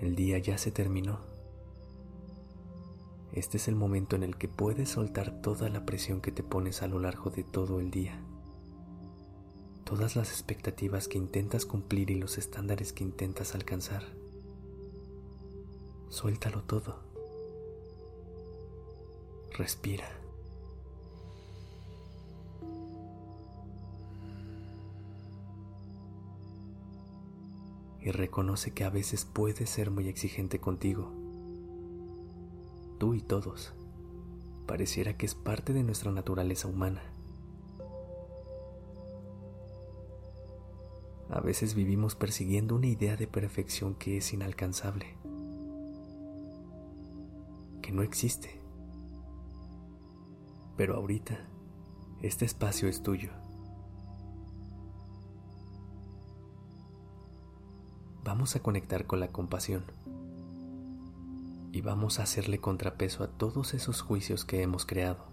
El día ya se terminó. Este es el momento en el que puedes soltar toda la presión que te pones a lo largo de todo el día. Todas las expectativas que intentas cumplir y los estándares que intentas alcanzar. Suéltalo todo. Respira. Y reconoce que a veces puedes ser muy exigente contigo tú y todos. Pareciera que es parte de nuestra naturaleza humana. A veces vivimos persiguiendo una idea de perfección que es inalcanzable, que no existe. Pero ahorita, este espacio es tuyo. Vamos a conectar con la compasión y vamos a hacerle contrapeso a todos esos juicios que hemos creado.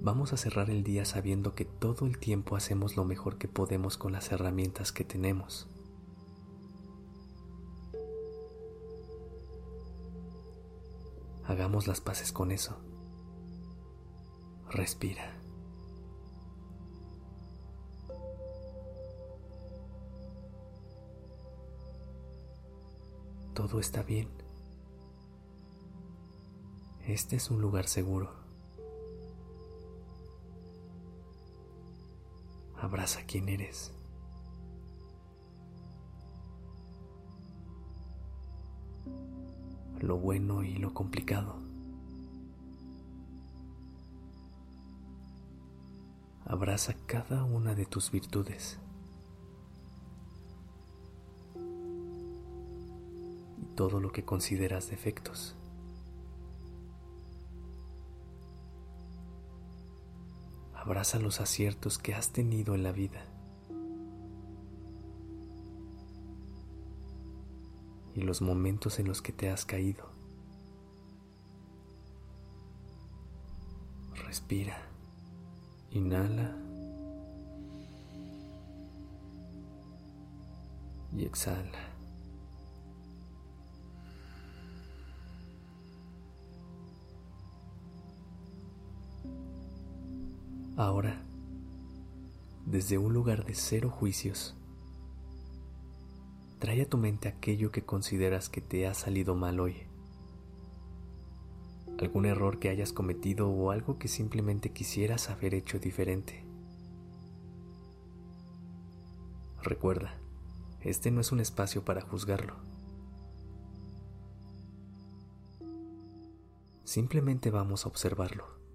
Vamos a cerrar el día sabiendo que todo el tiempo hacemos lo mejor que podemos con las herramientas que tenemos. Hagamos las paces con eso. Respira. Todo está bien. Este es un lugar seguro. Abraza quien eres. Lo bueno y lo complicado. Abraza cada una de tus virtudes. Todo lo que consideras defectos. Abraza los aciertos que has tenido en la vida. Y los momentos en los que te has caído. Respira. Inhala. Y exhala. Ahora, desde un lugar de cero juicios, trae a tu mente aquello que consideras que te ha salido mal hoy. Algún error que hayas cometido o algo que simplemente quisieras haber hecho diferente. Recuerda, este no es un espacio para juzgarlo. Simplemente vamos a observarlo.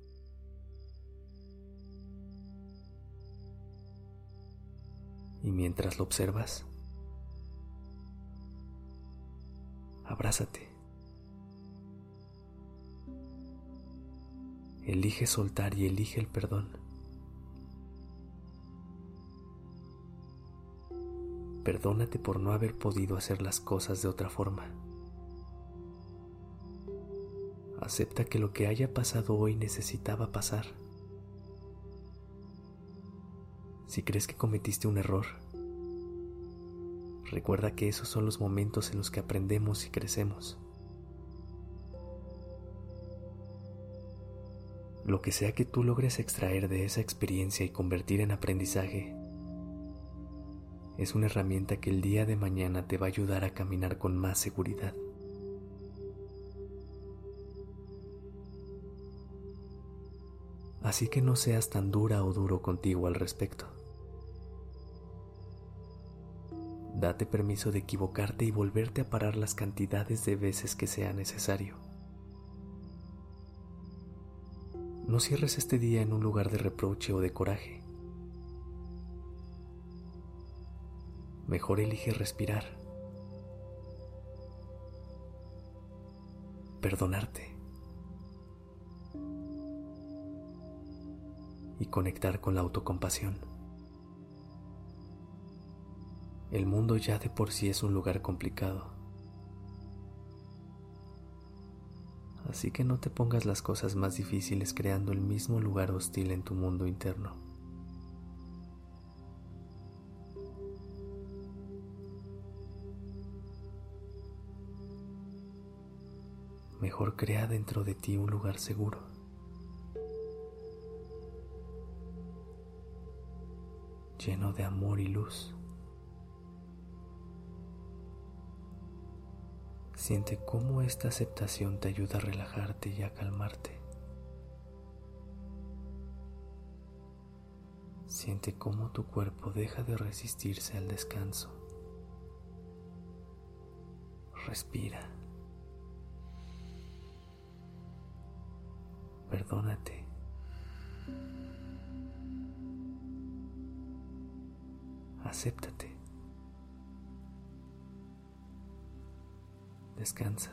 Mientras lo observas, abrázate. Elige soltar y elige el perdón. Perdónate por no haber podido hacer las cosas de otra forma. Acepta que lo que haya pasado hoy necesitaba pasar. Si crees que cometiste un error, recuerda que esos son los momentos en los que aprendemos y crecemos. Lo que sea que tú logres extraer de esa experiencia y convertir en aprendizaje, es una herramienta que el día de mañana te va a ayudar a caminar con más seguridad. Así que no seas tan dura o duro contigo al respecto. Date permiso de equivocarte y volverte a parar las cantidades de veces que sea necesario. No cierres este día en un lugar de reproche o de coraje. Mejor elige respirar, perdonarte y conectar con la autocompasión. El mundo ya de por sí es un lugar complicado. Así que no te pongas las cosas más difíciles creando el mismo lugar hostil en tu mundo interno. Mejor crea dentro de ti un lugar seguro. lleno de amor y luz. Siente cómo esta aceptación te ayuda a relajarte y a calmarte. Siente cómo tu cuerpo deja de resistirse al descanso. Respira. Perdónate. acéptate. Descansa.